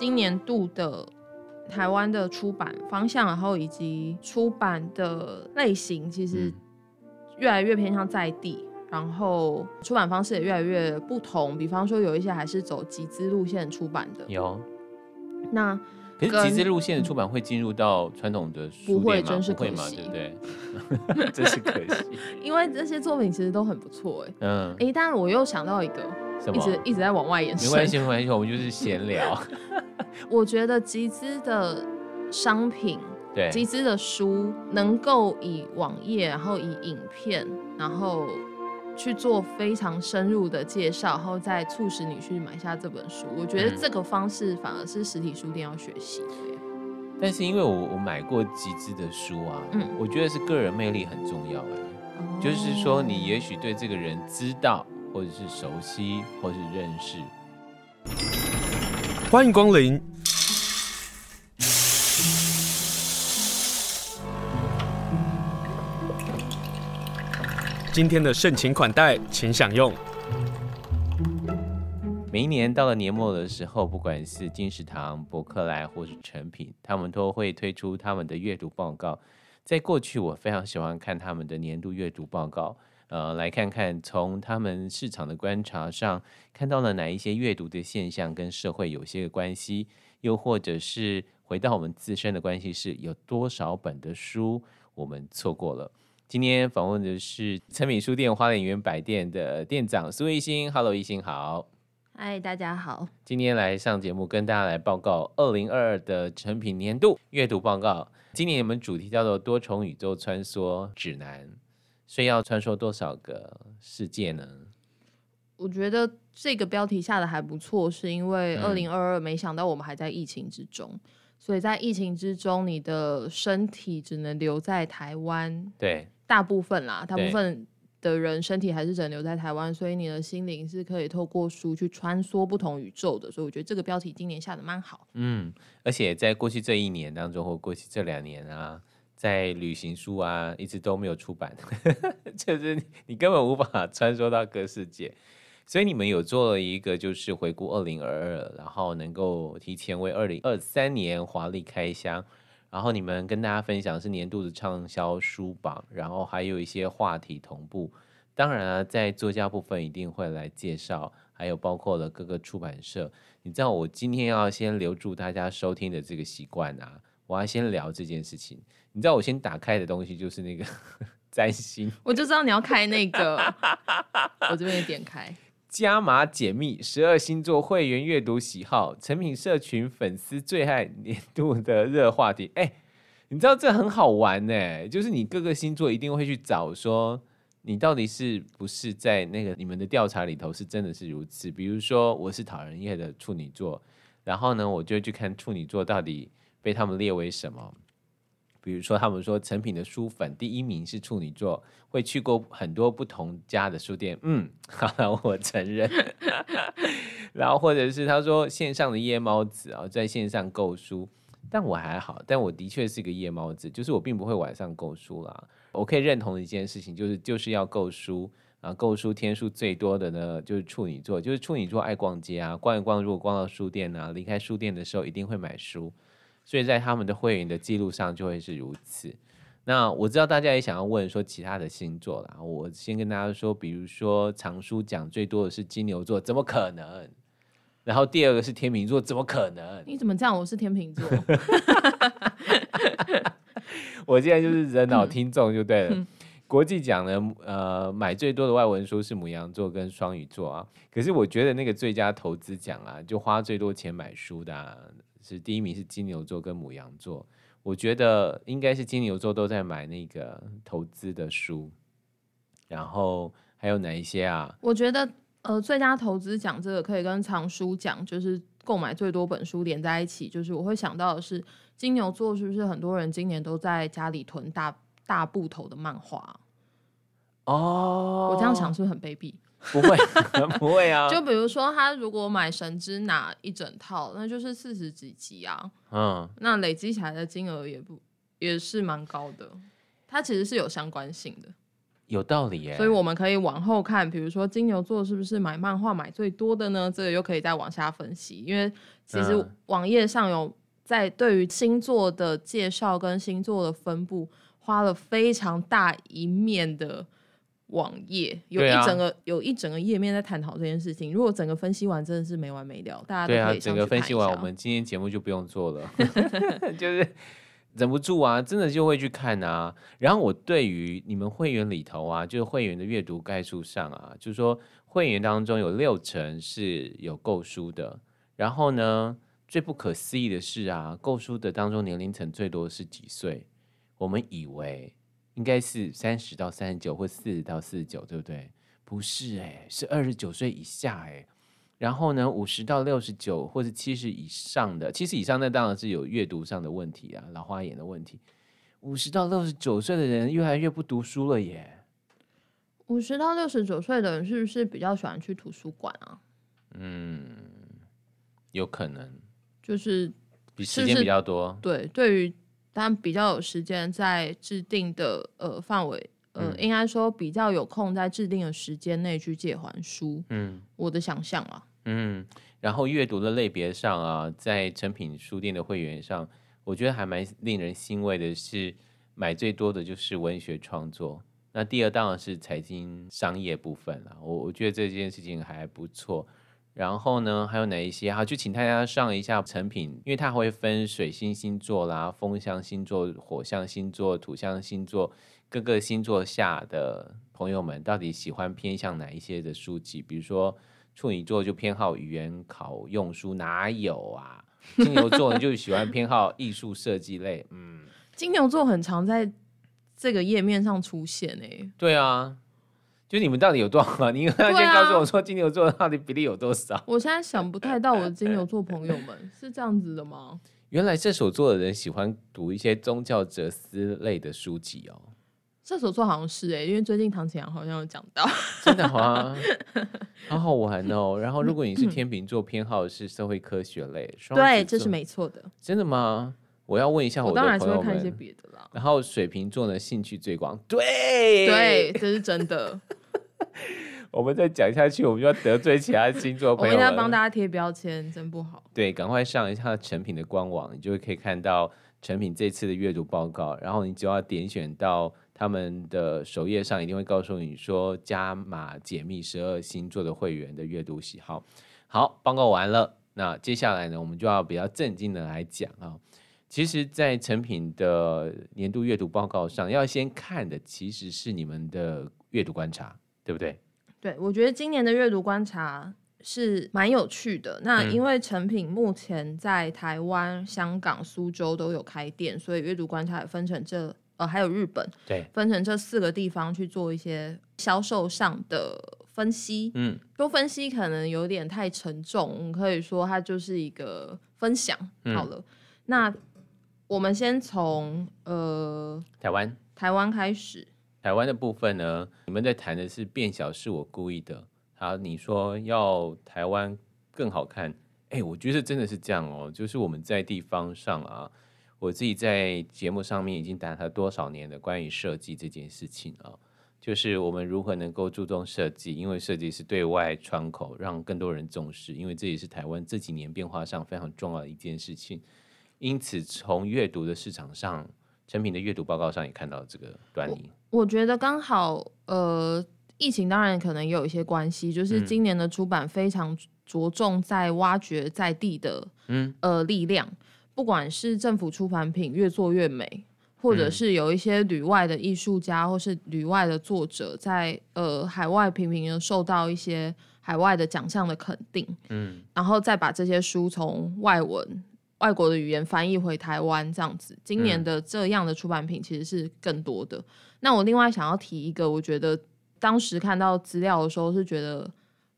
今年度的台湾的出版方向，然后以及出版的类型，其实越来越偏向在地，然后出版方式也越来越不同。比方说，有一些还是走集资路线出版的。有。那可是集资路线的出版会进入到传统的书？不会，真是可惜，对不对？真是可惜。因为这些作品其实都很不错，哎。嗯。哎，但是我又想到一个。一直一直在往外延伸，没关系，没关系，我们就是闲聊。我觉得集资的商品，对，集资的书能够以网页，然后以影片，然后去做非常深入的介绍，然后再促使你去买下这本书。我觉得这个方式反而是实体书店要学习的。但是因为我我买过集资的书啊，嗯，我觉得是个人魅力很重要哎，哦，就是说你也许对这个人知道。或者是熟悉，或者是认识。欢迎光临。今天的盛情款待，请享用。每一年到了年末的时候，不管是金石堂、博客来或是诚品，他们都会推出他们的阅读报告。在过去，我非常喜欢看他们的年度阅读报告。呃，来看看从他们市场的观察上，看到了哪一些阅读的现象跟社会有些关系，又或者是回到我们自身的关系，是有多少本的书我们错过了。今天访问的是诚品书店花莲园百店的店长苏一兴，Hello，一兴好。嗨，大家好。今天来上节目跟大家来报告二零二二的诚品年度阅读报告。今年我们主题叫做多重宇宙穿梭指南。所以要穿梭多少个世界呢？我觉得这个标题下的还不错，是因为二零二二没想到我们还在疫情之中，嗯、所以在疫情之中，你的身体只能留在台湾。对，大部分啦，大部分的人身体还是只能留在台湾，所以你的心灵是可以透过书去穿梭不同宇宙的。所以我觉得这个标题今年下的蛮好。嗯，而且在过去这一年当中，或过去这两年啊。在旅行书啊，一直都没有出版，就是你，你根本无法穿梭到各世界。所以你们有做了一个，就是回顾二零二二，然后能够提前为二零二三年华丽开箱。然后你们跟大家分享是年度的畅销书榜，然后还有一些话题同步。当然啊，在作家部分一定会来介绍，还有包括了各个出版社。你知道我今天要先留住大家收听的这个习惯啊，我要先聊这件事情。你知道我先打开的东西就是那个 占星，我就知道你要开那个，我这边也点开。加码解密十二星座会员阅读喜好，成品社群粉丝最爱年度的热话题。哎、欸，你知道这很好玩呢，就是你各个星座一定会去找说，你到底是不是在那个你们的调查里头是真的是如此？比如说我是讨人厌的处女座，然后呢，我就去看处女座到底被他们列为什么。比如说，他们说成品的书粉第一名是处女座，会去过很多不同家的书店。嗯，好了，我承认。然后或者是他说线上的夜猫子啊，在线上购书，但我还好，但我的确是个夜猫子，就是我并不会晚上购书啦。我可以认同的一件事情就是，就是要购书啊，购书天数最多的呢，就是处女座，就是处女座爱逛街啊，逛一逛，如果逛到书店啊，离开书店的时候一定会买书。所以在他们的会员的记录上就会是如此。那我知道大家也想要问说其他的星座啦，我先跟大家说，比如说藏书奖最多的是金牛座，怎么可能？然后第二个是天秤座，怎么可能？你怎么这样？我是天秤座。我现在就是人脑 听众就对了。嗯、国际奖呢，呃，买最多的外文书是母羊座跟双鱼座啊。可是我觉得那个最佳投资奖啊，就花最多钱买书的、啊。是第一名是金牛座跟母羊座，我觉得应该是金牛座都在买那个投资的书，然后还有哪一些啊？我觉得呃，最佳投资奖这个可以跟藏书奖，就是购买最多本书连在一起，就是我会想到的是金牛座是不是很多人今年都在家里囤大大部头的漫画？哦，我这样想是不是很卑鄙？不会，不会啊！就比如说，他如果买《神之拿》一整套，那就是四十几集啊。嗯，那累积起来的金额也不也是蛮高的。它其实是有相关性的。有道理耶。所以我们可以往后看，比如说金牛座是不是买漫画买最多的呢？这个又可以再往下分析，因为其实网页上有在对于星座的介绍跟星座的分布，花了非常大一面的。网页有一整个、啊、有一整个页面在探讨这件事情。如果整个分析完，真的是没完没了。大家都可以对啊，整个分析完，我们今天节目就不用做了，就是忍不住啊，真的就会去看啊。然后我对于你们会员里头啊，就是会员的阅读概述上啊，就是说会员当中有六成是有购书的。然后呢，最不可思议的是啊，购书的当中年龄层最多是几岁？我们以为。应该是三十到三十九或四十到四十九，对不对？不是哎、欸，是二十九岁以下哎、欸。然后呢，五十到六十九或者七十以上的，七十以上那当然是有阅读上的问题啊，老花眼的问题。五十到六十九岁的人越来越不读书了耶。五十到六十九岁的人是不是比较喜欢去图书馆啊？嗯，有可能，就是比时间比较多。对，对于。但比较有时间在制定的呃范围，呃，应该说比较有空在制定的时间内去借还书。嗯，我的想象啊。嗯，然后阅读的类别上啊，在诚品书店的会员上，我觉得还蛮令人欣慰的是，买最多的就是文学创作。那第二当然是财经商业部分了。我我觉得这件事情还不错。然后呢，还有哪一些？好，就请大家上一下成品，因为它会分水星星座啦、风象星座、火象星座、土象星座，各个星座下的朋友们到底喜欢偏向哪一些的书籍？比如说处女座就偏好语言考用书，哪有啊？金牛座呢就喜欢偏好艺术设计类，嗯，金牛座很常在这个页面上出现诶、欸。对啊。就你们到底有多少？你应该先告诉我说金牛座到底比例有多少？我现在想不太到我的金牛座朋友们 是这样子的吗？原来射手座的人喜欢读一些宗教哲思类的书籍哦。射手座好像是哎、欸，因为最近唐启阳好像有讲到，真的吗？好好玩哦。然后如果你是天秤座，偏好的是社会科学类，对，这是没错的。真的吗？我要问一下我的朋友们。当然是会看一些别的啦。然后水瓶座呢，兴趣最广，对对，这是真的。我们再讲下去，我们就要得罪其他星座朋友。我们在帮大家贴标签，真不好。对，赶快上一下成品的官网，你就会可以看到成品这次的阅读报告。然后你就要点选到他们的首页上，一定会告诉你说加码解密十二星座的会员的阅读喜好。好，报告完了，那接下来呢，我们就要比较正经的来讲啊。其实，在成品的年度阅读报告上，要先看的其实是你们的阅读观察。对不对？对，我觉得今年的阅读观察是蛮有趣的。那因为成品目前在台湾、香港、苏州都有开店，所以阅读观察也分成这呃，还有日本，对，分成这四个地方去做一些销售上的分析。嗯，多分析可能有点太沉重，可以说它就是一个分享。好了，嗯、那我们先从呃台湾台湾开始。台湾的部分呢，你们在谈的是变小是我故意的。好，你说要台湾更好看，哎，我觉得真的是这样哦。就是我们在地方上啊，我自己在节目上面已经谈了多少年的关于设计这件事情啊，就是我们如何能够注重设计，因为设计是对外窗口，让更多人重视，因为这也是台湾这几年变化上非常重要的一件事情。因此，从阅读的市场上，诚品的阅读报告上也看到这个端倪。我觉得刚好，呃，疫情当然可能也有一些关系，就是今年的出版非常着重在挖掘在地的，嗯，呃，力量，不管是政府出版品越做越美，或者是有一些旅外的艺术家或是旅外的作者在呃海外频频的受到一些海外的奖项的肯定，嗯，然后再把这些书从外文。外国的语言翻译回台湾这样子，今年的这样的出版品其实是更多的。嗯、那我另外想要提一个，我觉得当时看到资料的时候是觉得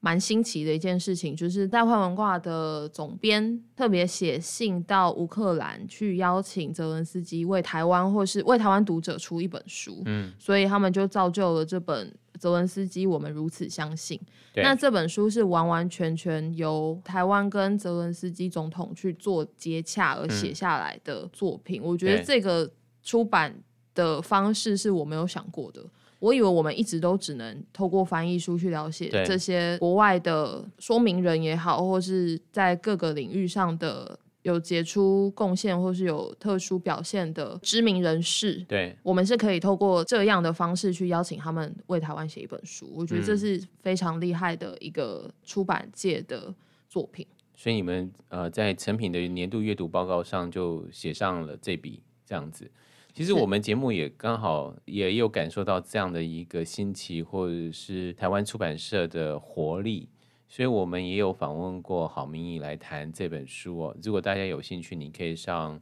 蛮新奇的一件事情，就是代换文化的总编特别写信到乌克兰去邀请泽文斯基为台湾或是为台湾读者出一本书，嗯，所以他们就造就了这本。泽文斯基，我们如此相信。那这本书是完完全全由台湾跟泽文斯基总统去做接洽而写下来的作品。嗯、我觉得这个出版的方式是我没有想过的。我以为我们一直都只能透过翻译书去了解这些国外的说明人也好，或是在各个领域上的有杰出贡献或是有特殊表现的知名人士，对，我们是可以透过这样的方式去邀请他们为台湾写一本书。我觉得这是非常厉害的一个出版界的作品。所以你们呃在成品的年度阅读报告上就写上了这笔这样子。其实我们节目也刚好也有感受到这样的一个新奇，或者是台湾出版社的活力，所以我们也有访问过郝明义来谈这本书哦。如果大家有兴趣，你可以上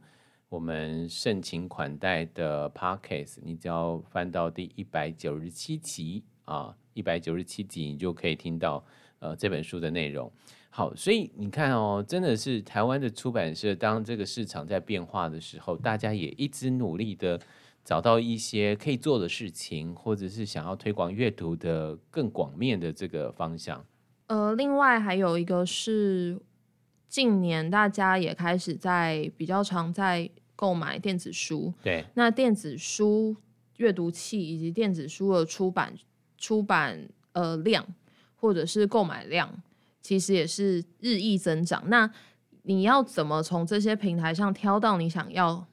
我们盛情款待的 Podcast，你只要翻到第一百九十七集啊，一百九十七集，你就可以听到呃这本书的内容。好，所以你看哦，真的是台湾的出版社，当这个市场在变化的时候，大家也一直努力的找到一些可以做的事情，或者是想要推广阅读的更广面的这个方向。呃，另外还有一个是，近年大家也开始在比较常在购买电子书，对，那电子书阅读器以及电子书的出版出版呃量或者是购买量。其实也是日益增长。那你要怎么从这些平台上挑到你想要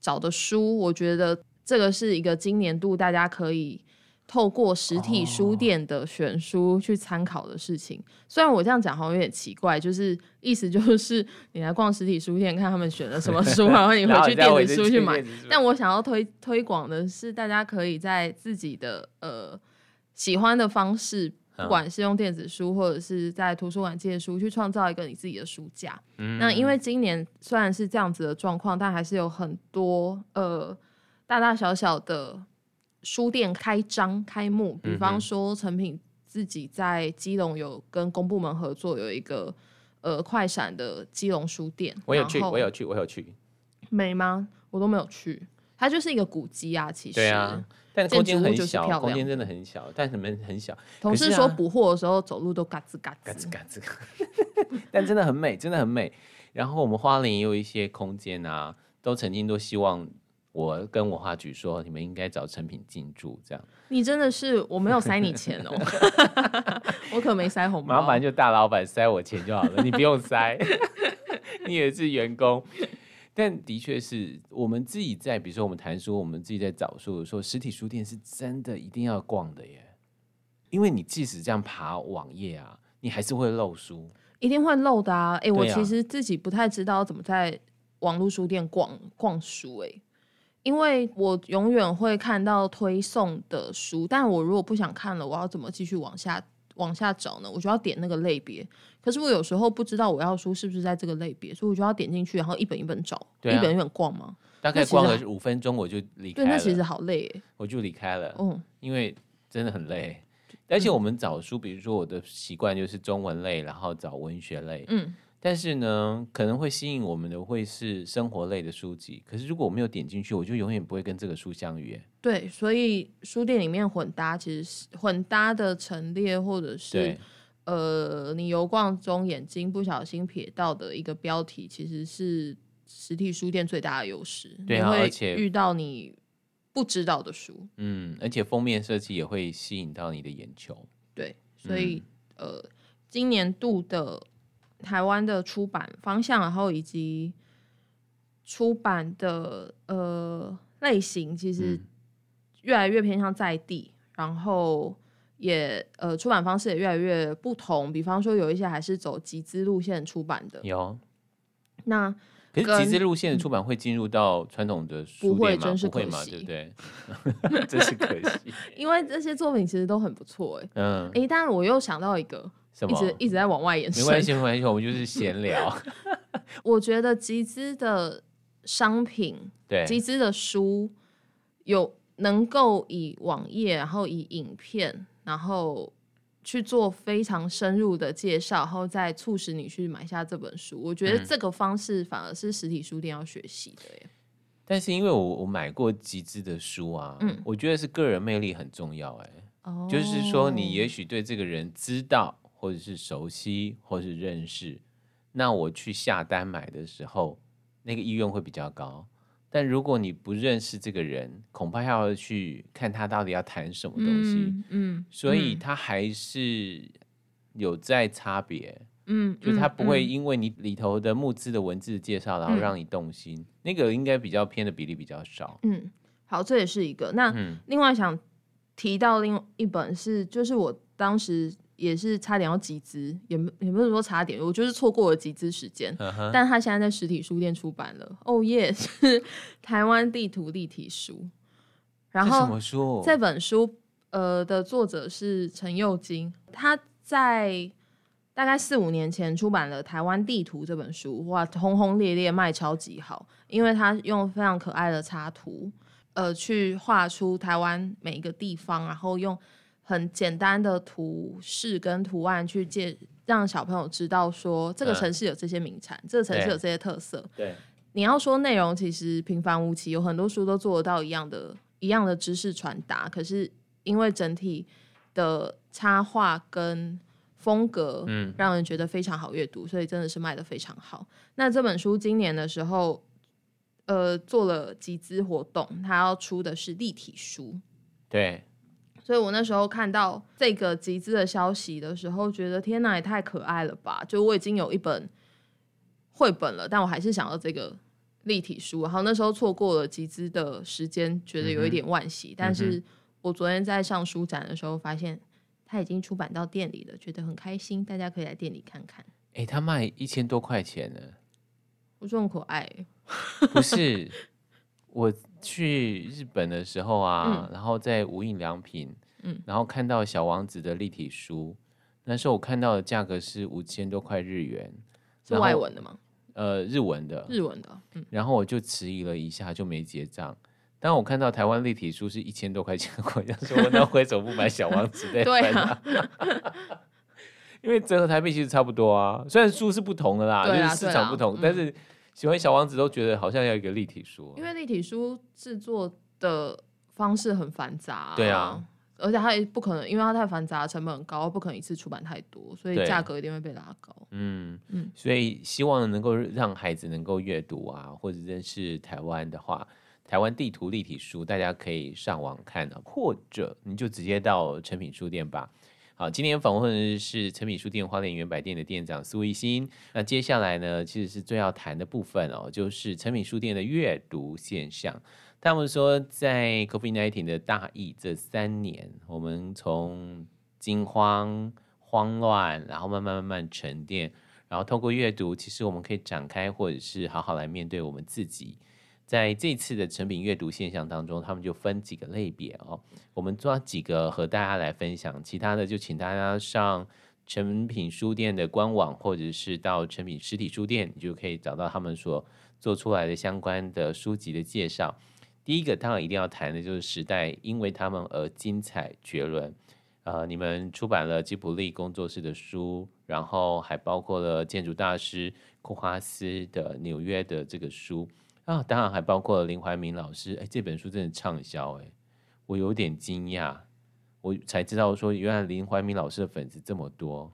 找的书？我觉得这个是一个今年度大家可以透过实体书店的选书去参考的事情。Oh. 虽然我这样讲好像有点奇怪，就是意思就是你来逛实体书店看他们选了什么书，然后你回去电子书去买。但我想要推推广的是，大家可以在自己的呃喜欢的方式。不管是用电子书或者是在图书馆借书，去创造一个你自己的书架。嗯。那因为今年虽然是这样子的状况，但还是有很多呃大大小小的书店开张开幕。比方说，成品自己在基隆有跟公部门合作，有一个呃快闪的基隆书店。我有去，我有去，我有去。美吗？我都没有去。它就是一个古迹啊，其实。对啊。但空间很小，空间真的很小，但什么很小。同事说补货的时候走路都嘎吱嘎吱嘎吱嘎吱，但真的很美，真的很美。然后我们花莲也有一些空间啊，都曾经都希望我跟文化局说，你们应该找成品进驻这样。你真的是我没有塞你钱哦，我可没塞红包。麻烦就大老板塞我钱就好了，你不用塞，你也是员工。但的确是我们自己在，比如说我们谈书，我们自己在找书的时候，实体书店是真的一定要逛的耶。因为你即使这样爬网页啊，你还是会漏书，一定会漏的啊。哎、欸，我其实自己不太知道怎么在网络书店逛逛书，哎，因为我永远会看到推送的书，但我如果不想看了，我要怎么继续往下？往下找呢，我就要点那个类别。可是我有时候不知道我要书是不是在这个类别，所以我就要点进去，然后一本一本找，啊、一本一本逛嘛。大概逛了五分钟，我就离开了。对，那其实好累耶，我就离开了。嗯，因为真的很累。而且我们找书，比如说我的习惯就是中文类，然后找文学类。嗯。但是呢，可能会吸引我们的会是生活类的书籍。可是如果我没有点进去，我就永远不会跟这个书相遇。对，所以书店里面混搭其实是混搭的陈列，或者是呃，你游逛中眼睛不小心瞥到的一个标题，其实是实体书店最大的优势。对啊，而且遇到你不知道的书，嗯，而且封面设计也会吸引到你的眼球。对，所以、嗯、呃，今年度的。台湾的出版方向，然后以及出版的呃类型，其实越来越偏向在地，嗯、然后也呃出版方式也越来越不同。比方说，有一些还是走集资路线出版的，有。那可是集资路线的出版会进入到传统的书店吗？不会，嘛，对不对？真是可惜，因为这些作品其实都很不错，哎，嗯，哎，但是我又想到一个。一直一直在往外延伸，没关系，没关系，我们就是闲聊。我觉得集资的商品，对，集资的书，有能够以网页，然后以影片，然后去做非常深入的介绍，然后再促使你去买下这本书。我觉得这个方式反而是实体书店要学习的耶。但是因为我我买过集资的书啊，嗯，我觉得是个人魅力很重要，哎，哦，就是说你也许对这个人知道。或者是熟悉，或是认识，那我去下单买的时候，那个意愿会比较高。但如果你不认识这个人，恐怕要去看他到底要谈什么东西。嗯，嗯，所以他还是有在差别。嗯，就他不会因为你里头的募资的文字介绍，然后让你动心。嗯、那个应该比较偏的比例比较少。嗯，好，这也是一个。那另外想提到另一本是，就是我当时。也是差点要集资，也也不是说差点，我就是错过了集资时间。Uh huh. 但他现在在实体书店出版了。哦耶，是台湾地图立体书。然后这什么书？这本书呃的作者是陈佑金，他在大概四五年前出版了《台湾地图》这本书，哇，轰轰烈烈卖超级好，因为他用非常可爱的插图，呃，去画出台湾每一个地方，然后用。很简单的图示跟图案去介，让小朋友知道说这个城市有这些名产，嗯、这个城市有这些特色。对，你要说内容其实平凡无奇，有很多书都做得到一样的、一样的知识传达。可是因为整体的插画跟风格，嗯，让人觉得非常好阅读，所以真的是卖的非常好。那这本书今年的时候，呃，做了集资活动，它要出的是立体书。对。所以我那时候看到这个集资的消息的时候，觉得天哪，也太可爱了吧！就我已经有一本绘本了，但我还是想要这个立体书。然后那时候错过了集资的时间，觉得有一点惋惜。嗯、但是我昨天在上书展的时候，发现它已经出版到店里了，觉得很开心。大家可以来店里看看。哎、欸，它卖一千多块钱呢，我说很可爱。不是。我去日本的时候啊，嗯、然后在无印良品，嗯、然后看到小王子的立体书，那时候我看到的价格是五千多块日元，是外文的吗？呃，日文的，日文的，嗯、然后我就迟疑了一下，就没结账。当我看到台湾立体书是一千多块钱，我想说，那为什么不买小王子的？对啊，因为折合台币其实差不多啊，虽然书是不同的啦，就是市场不同，但是。喜欢小王子都觉得好像要一个立体书，因为立体书制作的方式很繁杂，啊，对啊，而且它也不可能，因为它太繁杂，成本很高，不可能一次出版太多，所以价格一定会被拉高。嗯。嗯，所以希望能够让孩子能够阅读啊，或者认识台湾的话，台湾地图立体书大家可以上网看啊，或者你就直接到诚品书店吧。好，今天访问的是诚品书店花莲远百店的店长苏一新。那接下来呢，其实是最要谈的部分哦，就是诚品书店的阅读现象。他们说，在 COVID-19 的大疫这三年，我们从惊慌、慌乱，然后慢慢慢慢沉淀，然后透过阅读，其实我们可以展开，或者是好好来面对我们自己。在这次的成品阅读现象当中，他们就分几个类别哦。我们抓几个和大家来分享，其他的就请大家上成品书店的官网，或者是到成品实体书店，你就可以找到他们所做出来的相关的书籍的介绍。第一个当然一定要谈的就是时代，因为他们而精彩绝伦。呃，你们出版了吉卜力工作室的书，然后还包括了建筑大师库哈斯的纽约的这个书。啊，当然还包括林怀民老师，哎，这本书真的畅销，哎，我有点惊讶，我才知道说原来林怀民老师的粉丝这么多，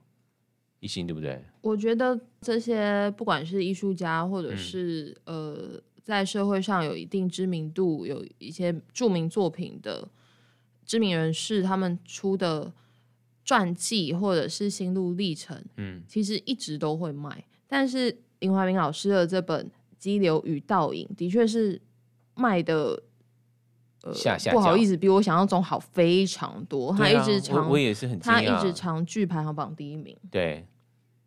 一心对不对？我觉得这些不管是艺术家，或者是、嗯、呃，在社会上有一定知名度、有一些著名作品的知名人士，他们出的传记或者是心路历程，嗯，其实一直都会卖。但是林怀民老师的这本。激流与倒影的确是卖的，呃，下下不好意思，比我想象中好非常多。他一直长，我也是很，他一直长剧排行榜第一名。对，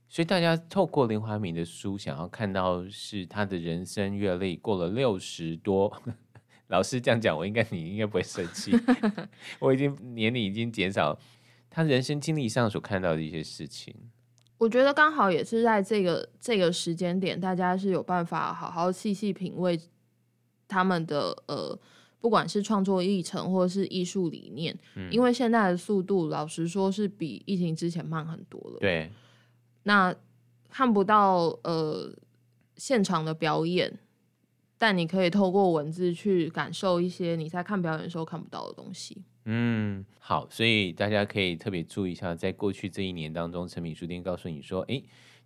所以大家透过林怀民的书，想要看到是他的人生阅历过了六十多。老师这样讲，我应该你应该不会生气。我已经年龄已经减少，他人生经历上所看到的一些事情。我觉得刚好也是在这个这个时间点，大家是有办法好好细细品味他们的呃，不管是创作历程或者是艺术理念。嗯，因为现在的速度，老实说是比疫情之前慢很多了。对，那看不到呃现场的表演，但你可以透过文字去感受一些你在看表演的时候看不到的东西。嗯，好，所以大家可以特别注意一下，在过去这一年当中，诚品书店告诉你说，诶，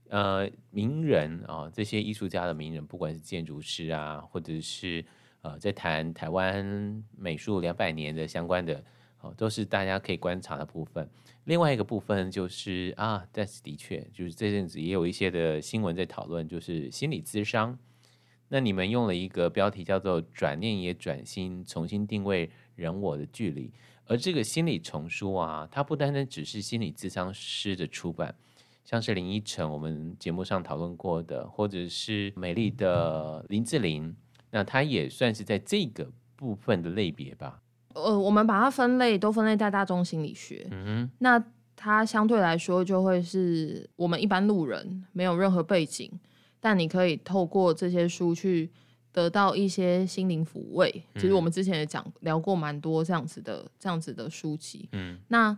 呃，名人啊，这些艺术家的名人，不管是建筑师啊，或者是呃，在谈台湾美术两百年的相关的，哦，都是大家可以观察的部分。另外一个部分就是啊，但是的确，就是这阵子也有一些的新闻在讨论，就是心理咨商。那你们用了一个标题叫做“转念也转心，重新定位人我的距离”。而这个心理丛书啊，它不单单只是心理咨商师的出版，像是林依晨我们节目上讨论过的，或者是美丽的林志玲，那它也算是在这个部分的类别吧。呃，我们把它分类都分类在大众心理学，嗯哼，那它相对来说就会是我们一般路人没有任何背景。但你可以透过这些书去得到一些心灵抚慰。其实我们之前也讲聊过蛮多这样子的这样子的书籍。嗯，那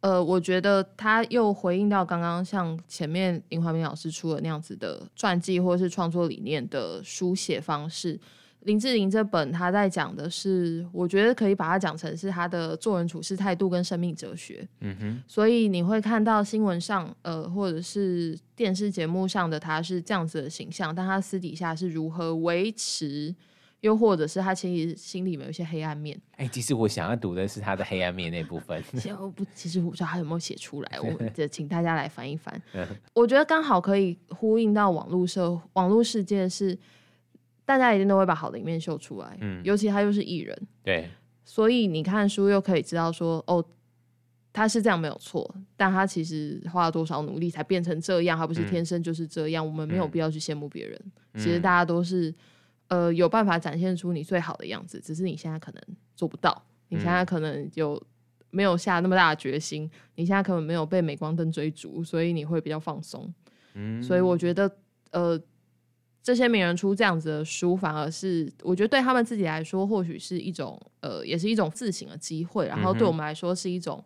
呃，我觉得他又回应到刚刚像前面林怀民老师出的那样子的传记或是创作理念的书写方式。林志玲这本，他在讲的是，我觉得可以把它讲成是他的做人处事态度跟生命哲学。嗯哼，所以你会看到新闻上，呃，或者是电视节目上的他是这样子的形象，但他私底下是如何维持，又或者是他其实心里面有一些黑暗面。哎、欸，其实我想要读的是他的黑暗面那部分。其实我不，其实我不知道他有没有写出来，我 就请大家来翻一翻。我觉得刚好可以呼应到网络社网络世界是。大家一定都会把好的一面秀出来，嗯，尤其他又是艺人，对，所以你看书又可以知道说，哦，他是这样没有错，但他其实花了多少努力才变成这样，他不是天生就是这样，嗯、我们没有必要去羡慕别人，嗯、其实大家都是，呃，有办法展现出你最好的样子，只是你现在可能做不到，你现在可能有没有下那么大的决心，你现在可能没有被镁光灯追逐，所以你会比较放松，嗯，所以我觉得，呃。这些名人出这样子的书，反而是我觉得对他们自己来说，或许是一种呃，也是一种自省的机会。然后对我们来说，是一种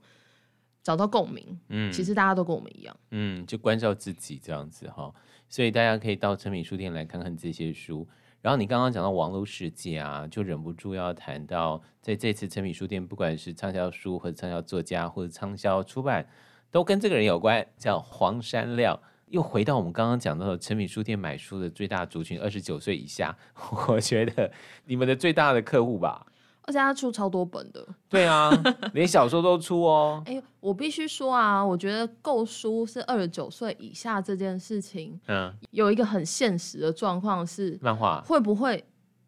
找到共鸣。嗯，其实大家都跟我们一样。嗯，就关照自己这样子哈。所以大家可以到诚品书店来看看这些书。然后你刚刚讲到网络世界啊，就忍不住要谈到，在这次诚品书店，不管是畅销书或者畅销作家或者畅销出版，都跟这个人有关，叫黄山料。又回到我们刚刚讲到的诚品书店买书的最大族群，二十九岁以下，我觉得你们的最大的客户吧，而且他出超多本的，对啊，连小说都出哦。哎、欸，我必须说啊，我觉得购书是二十九岁以下这件事情，嗯，有一个很现实的状况是，漫画会不会？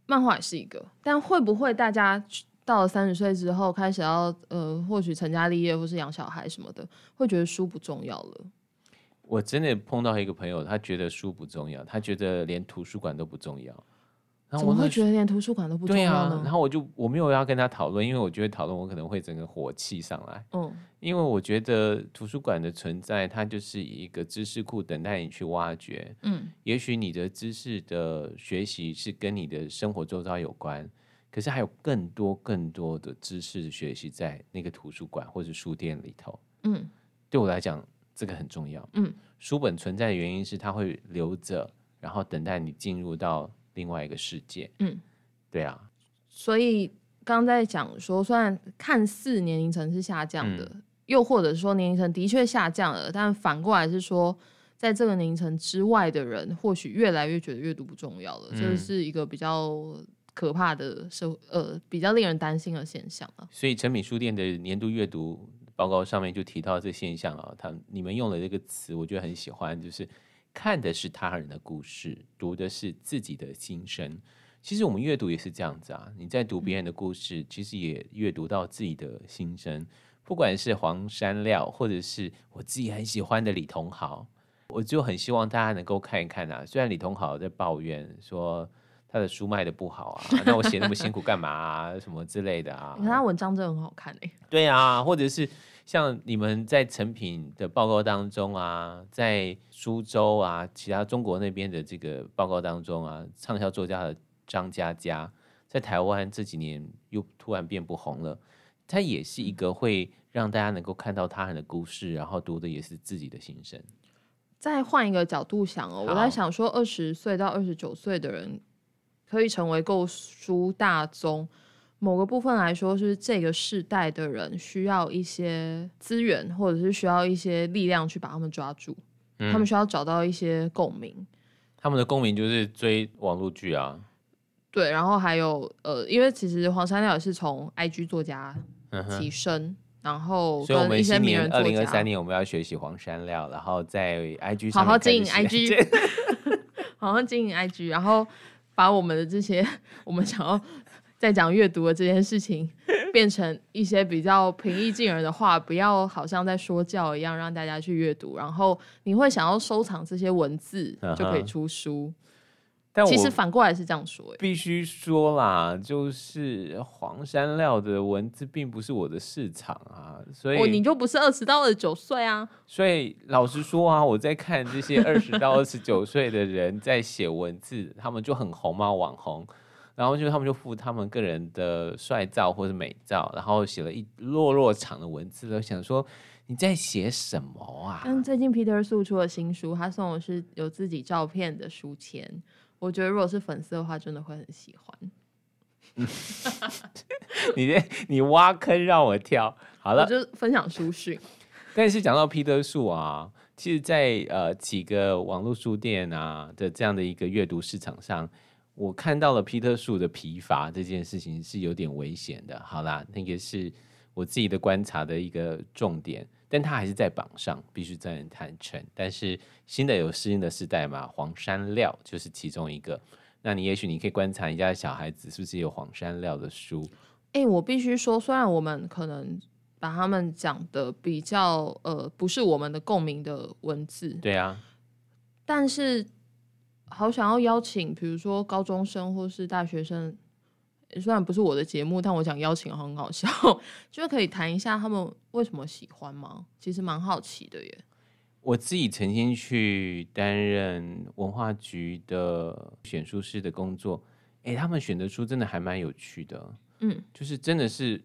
漫画也是一个，但会不会大家到了三十岁之后开始要呃，或许成家立业或是养小孩什么的，会觉得书不重要了？我真的碰到一个朋友，他觉得书不重要，他觉得连图书馆都不重要。怎么会觉得连图书馆都不重要呢？啊，然后我就我没有要跟他讨论，因为我觉得讨论我可能会整个火气上来。嗯，因为我觉得图书馆的存在，它就是一个知识库，等待你去挖掘。嗯，也许你的知识的学习是跟你的生活周遭有关，可是还有更多更多的知识的学习在那个图书馆或者书店里头。嗯，对我来讲。这个很重要。嗯，书本存在的原因是它会留着，然后等待你进入到另外一个世界。嗯，对啊。所以刚在讲说，虽然看似年龄层是下降的，嗯、又或者说年龄层的确下降了，但反过来是说，在这个年龄层之外的人，或许越来越觉得阅读不重要了。这、嗯是一个比较可怕的社呃，比较令人担心的现象啊。所以诚品书店的年度阅读。报告上面就提到这现象啊，他你们用了这个词，我觉得很喜欢，就是看的是他人的故事，读的是自己的心声。其实我们阅读也是这样子啊，你在读别人的故事，其实也阅读到自己的心声。不管是黄山料，或者是我自己很喜欢的李同豪，我就很希望大家能够看一看啊。虽然李同豪在抱怨说他的书卖的不好啊，那我写那么辛苦干嘛啊，什么之类的啊。你看他文章真的很好看哎。对啊，或者是。像你们在成品的报告当中啊，在苏州啊，其他中国那边的这个报告当中啊，畅销作家的张嘉佳，在台湾这几年又突然变不红了。他也是一个会让大家能够看到他人的故事，然后读的也是自己的心声。再换一个角度想哦，我在想说，二十岁到二十九岁的人可以成为购书大宗。某个部分来说，是这个世代的人需要一些资源，或者是需要一些力量去把他们抓住。他们需要找到一些共鸣。他们的共鸣就是追网络剧啊。对，然后还有呃，因为其实黄山料也是从 IG 作家起身，嗯、然后所以我们新年二零二三年我们要学习黄山料，然后在 IG 好好经营 IG，好好经营 IG，然后把我们的这些 我们想要 在讲阅读的这件事情，变成一些比较平易近人的话，不要好像在说教一样，让大家去阅读。然后你会想要收藏这些文字，就可以出书。但其实反过来是这样说，必须说啦，就是黄山料的文字并不是我的市场啊，所以、哦、你就不是二十到二十九岁啊。所以老实说啊，我在看这些二十到二十九岁的人在写文字，他们就很红嘛，网红。然后就他们就附他们个人的帅照或者美照，然后写了一落落长的文字，都想说你在写什么啊？但最近 Peter 素出了新书，他送的是有自己照片的书签，我觉得如果是粉丝的话，真的会很喜欢。你这你挖坑让我跳，好了，我就分享书讯。但是讲到 Peter 素啊，其实在，在呃几个网络书店啊的这样的一个阅读市场上。我看到了皮特树的疲乏这件事情是有点危险的。好啦，那个是我自己的观察的一个重点，但他还是在榜上，必须再坦诚。但是新的有适应的时代嘛，黄山料就是其中一个。那你也许你可以观察一下小孩子是不是有黄山料的书。哎、欸，我必须说，虽然我们可能把他们讲的比较呃不是我们的共鸣的文字，对啊，但是。好想要邀请，比如说高中生或是大学生，虽然不是我的节目，但我想邀请很好笑，就是可以谈一下他们为什么喜欢吗？其实蛮好奇的耶。我自己曾经去担任文化局的选书师的工作，哎，他们选的书真的还蛮有趣的，嗯，就是真的是，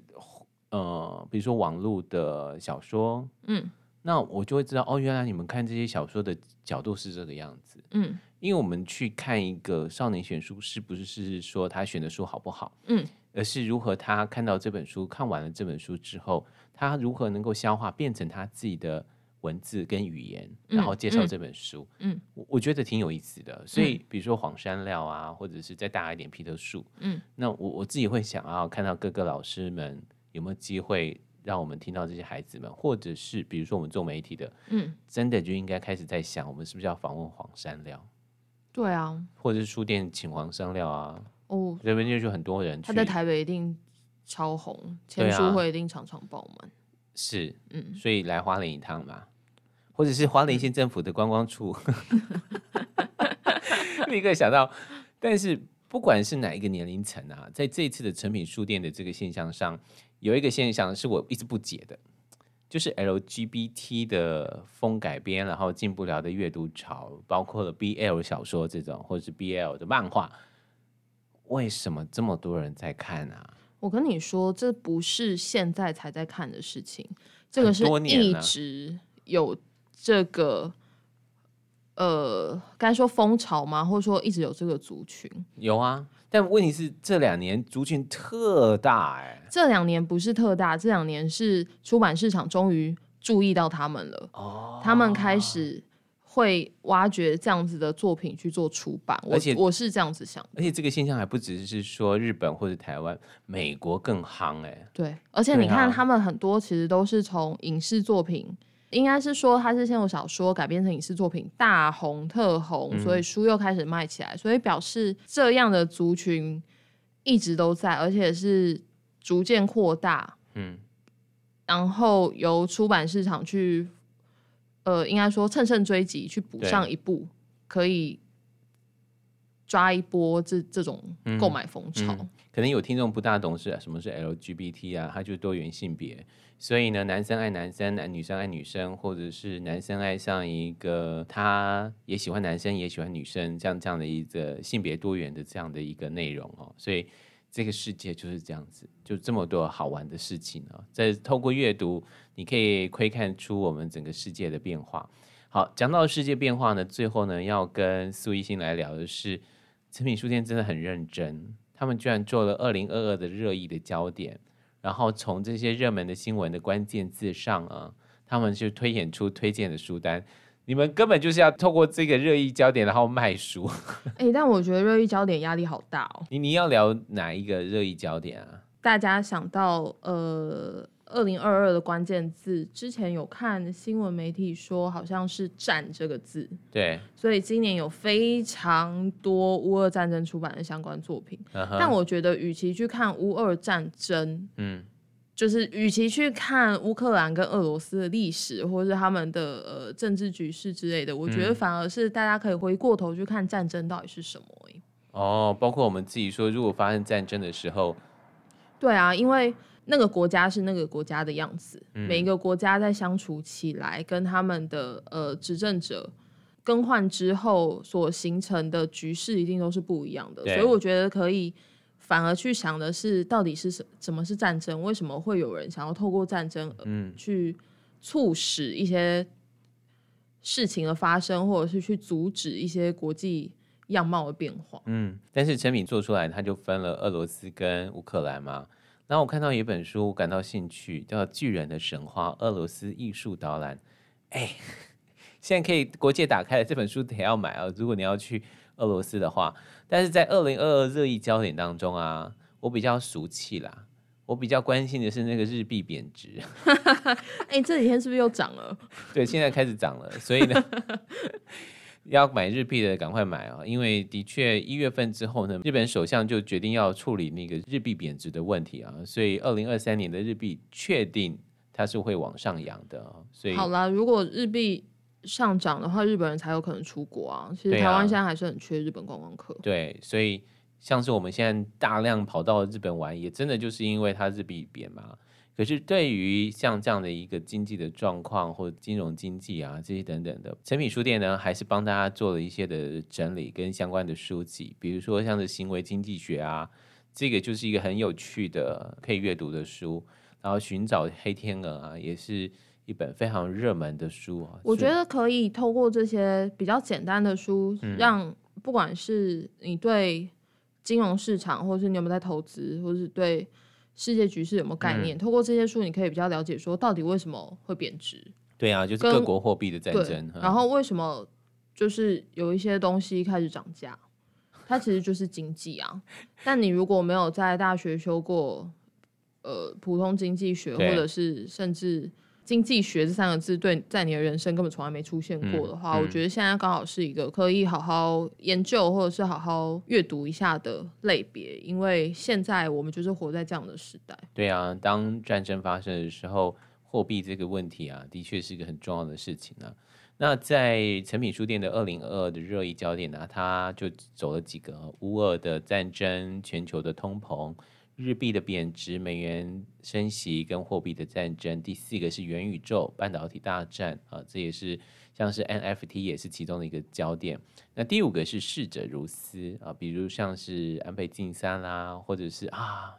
呃，比如说网络的小说，嗯，那我就会知道，哦，原来你们看这些小说的角度是这个样子，嗯。因为我们去看一个少年选书，是不是是说他选的书好不好？嗯，而是如何他看到这本书，看完了这本书之后，他如何能够消化，变成他自己的文字跟语言，然后介绍这本书。嗯，我我觉得挺有意思的。所以，比如说黄山料啊，或者是再大一点皮特树，嗯，那我我自己会想要看到各个老师们有没有机会让我们听到这些孩子们，或者是比如说我们做媒体的，嗯，真的就应该开始在想，我们是不是要访问黄山料？对啊，或者是书店请黄商料啊，哦，这边就就很多人，他在台北一定超红，签书会一定常常爆满，啊。是，嗯，所以来花莲一趟吧，或者是花莲县政府的观光处，立刻想到。但是不管是哪一个年龄层啊，在这次的成品书店的这个现象上，有一个现象是我一直不解的。就是 LGBT 的风改编，然后进不了的阅读潮，包括了 BL 小说这种，或者是 BL 的漫画，为什么这么多人在看啊？我跟你说，这不是现在才在看的事情，这个是一直有这个，呃，该说风潮吗？或者说一直有这个族群？有啊。但问题是这两年族群特大哎、欸，这两年不是特大，这两年是出版市场终于注意到他们了，哦，他们开始会挖掘这样子的作品去做出版，而且我，我是这样子想，而且这个现象还不只是说日本或者台湾，美国更夯哎、欸，对，而且你看他们很多其实都是从影视作品。应该是说，它是先有小说改编成影视作品，大红特红，嗯，所以书又开始卖起来，所以表示这样的族群一直都在，而且是逐渐扩大。嗯，然后由出版市场去，呃，应该说乘胜追击，去补上一步，可以抓一波这这种购买风潮。可能有听众不大懂事啊，什么是 LGBT 啊？它就是多元性别。所以呢，男生爱男生，男女生爱女生，或者是男生爱上一个他也喜欢男生也喜欢女生，这样这样的一个性别多元的这样的一个内容哦。所以这个世界就是这样子，就这么多好玩的事情哦。在透过阅读，你可以窥看出我们整个世界的变化。好，讲到世界变化呢，最后呢要跟苏一新来聊的是，诚品书店真的很认真，他们居然做了二零二二的热议的焦点。然后从这些热门的新闻的关键字上啊，他们就推演出推荐的书单，你们根本就是要透过这个热议焦点，然后卖书。哎、欸，但我觉得热议焦点压力好大哦。你你要聊哪一个热议焦点啊？大家想到呃，二零二二的关键字，之前有看新闻媒体说好像是“战”这个字。对。所以今年有非常多乌俄战争出版的相关作品。Uh huh. 但我觉得，与其去看乌俄战争，嗯。就是，与其去看乌克兰跟俄罗斯的历史，或者是他们的呃政治局势之类的，我觉得反而是大家可以回过头去看战争到底是什么。哦，包括我们自己说，如果发生战争的时候，对啊，因为那个国家是那个国家的样子，嗯、每一个国家在相处起来，跟他们的呃执政者更换之后所形成的局势一定都是不一样的，所以我觉得可以。反而去想的是，到底是什怎么是战争？为什么会有人想要透过战争，嗯，去促使一些事情的发生，或者是去阻止一些国际样貌的变化？嗯，但是成品做出来，他就分了俄罗斯跟乌克兰嘛。然后我看到有一本书，感到兴趣，叫《巨人的神话：俄罗斯艺术导览》。哎，现在可以国界打开了，这本书得要买啊！如果你要去。俄罗斯的话，但是在二零二二热议焦点当中啊，我比较俗气啦，我比较关心的是那个日币贬值。哎、欸，这几天是不是又涨了？对，现在开始涨了，所以呢，要买日币的赶快买啊，因为的确一月份之后呢，日本首相就决定要处理那个日币贬值的问题啊，所以二零二三年的日币确定它是会往上扬的啊。所以好啦，如果日币。上涨的话，日本人才有可能出国啊。其实台湾现在还是很缺日本观光客。对所以像是我们现在大量跑到日本玩，也真的就是因为它日币贬嘛。可是对于像这样的一个经济的状况或者金融经济啊这些等等的，诚品书店呢还是帮大家做了一些的整理跟相关的书籍，比如说像是行为经济学啊，这个就是一个很有趣的可以阅读的书。然后寻找黑天鹅啊，也是。一本非常热门的书啊，我觉得可以透过这些比较简单的书，嗯、让不管是你对金融市场，或是你有没有在投资，或是对世界局势有没有概念，嗯、透过这些书，你可以比较了解说到底为什么会贬值。对啊，就是各国货币的战争。然后为什么就是有一些东西开始涨价，它其实就是经济啊。但你如果没有在大学修过呃普通经济学，或者是甚至经济学这三个字，对，在你的人生根本从来没出现过的话，嗯嗯、我觉得现在刚好是一个可以好好研究或者是好好阅读一下的类别，因为现在我们就是活在这样的时代。对啊，当战争发生的时候，货币这个问题啊，的确是一个很重要的事情啊。那在诚品书店的二零二二的热议焦点呢、啊，它就走了几个：乌俄的战争、全球的通膨。日币的贬值、美元升息跟货币的战争，第四个是元宇宙、半导体大战啊，这也是像是 NFT 也是其中的一个焦点。那第五个是逝者如斯啊，比如像是安倍晋三啦，或者是啊，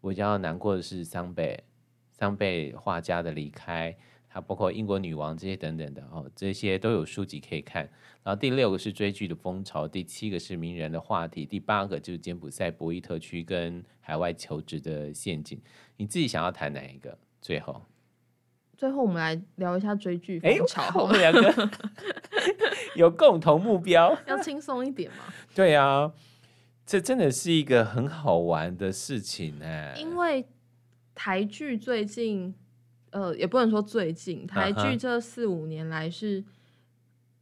我比较难过的是桑贝桑贝画家的离开。还包括英国女王这些等等的哦，这些都有书籍可以看。然后第六个是追剧的风潮，第七个是名人的话题，第八个就是柬埔寨博弈特区跟海外求职的陷阱。你自己想要谈哪一个？最后，最后我们来聊一下追剧风潮。欸、我们两个 有共同目标，要轻松一点吗？对啊，这真的是一个很好玩的事情哎。因为台剧最近。呃，也不能说最近台剧这四五年来是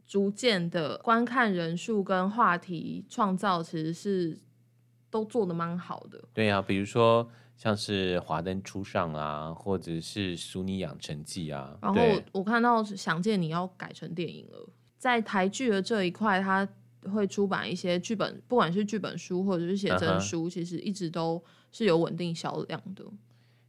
逐渐的观看人数跟话题创造，其实是都做的蛮好的。对啊，比如说像是《华灯初上》啊，或者是《俗女养成记》啊。然后我，我看到《想见你》要改成电影了，在台剧的这一块，它会出版一些剧本，不管是剧本书或者是写真书，其实一直都是有稳定销量的。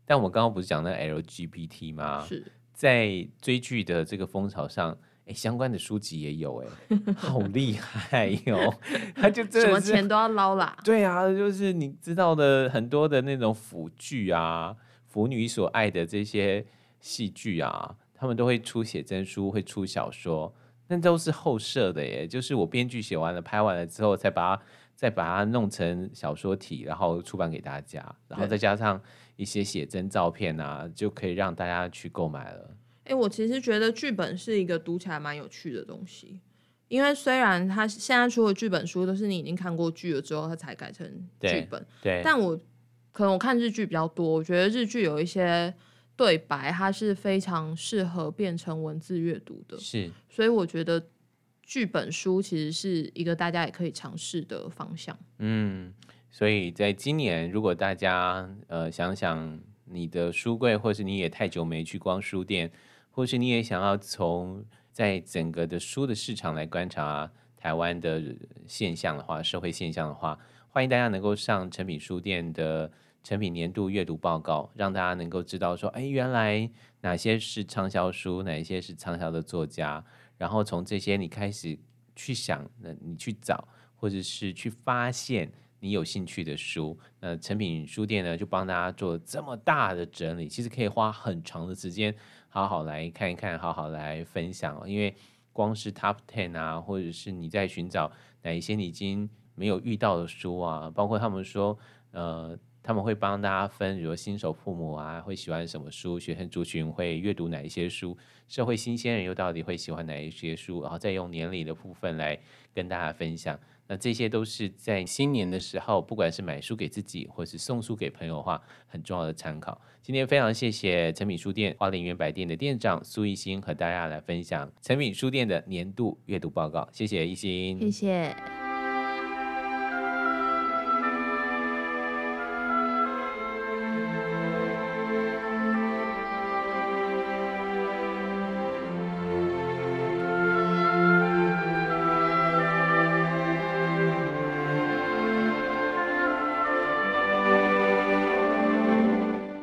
但我刚刚不是讲那 LGBT 吗？是在追剧的这个风潮上，哎，相关的书籍也有，哎，好厉害哟！他就真的什么钱都要捞啦。对啊，就是你知道的很多的那种腐剧啊，腐女所爱的这些戏剧啊，他们都会出写真书，会出小说，那都是后设的耶。就是我编剧写完了，拍完了之后，才把它再把它弄成小说体，然后出版给大家，然后再加上。一些写真照片啊，就可以让大家去购买了。哎，我其实觉得剧本是一个读起来蛮有趣的东西，因为虽然它现在出的剧本书都是你已经看过剧了之后，它才改成剧本，对，对，但我可能我看日剧比较多，我觉得日剧有一些对白，它是非常适合变成文字阅读的，是，所以我觉得剧本书其实是一个大家也可以尝试的方向。嗯，所以在今年，如果大家呃想想你的书柜，或是你也太久没去逛书店。或是你也想要从在整个的书的市场来观察台湾的现象的话，社会现象的话，欢迎大家能够上诚品书店的诚品年度阅读报告，让大家能够知道说，哎，原来哪些是畅销书，哪些是畅销的作家，然后从这些你开始去想，那你去找，或者是去发现你有兴趣的书，那诚品书店呢就帮大家做这么大的整理，其实可以花很长的时间。好好来看一看，好好来分享。因为光是 Top Ten 啊，或者是你在寻找哪一些你已经没有遇到的书啊，包括他们说，呃，他们会帮大家分，比如新手父母啊，会喜欢什么书，学生族群会阅读哪一些书，社会新鲜人又到底会喜欢哪一些书，然后再用年龄的部分来跟大家分享。那这些都是在新年的时候，不管是买书给自己，或是送书给朋友的话，很重要的参考。今天非常谢谢诚品书店花莲远百店的店长苏一心和大家来分享诚品书店的年度阅读报告。谢谢一心，谢谢。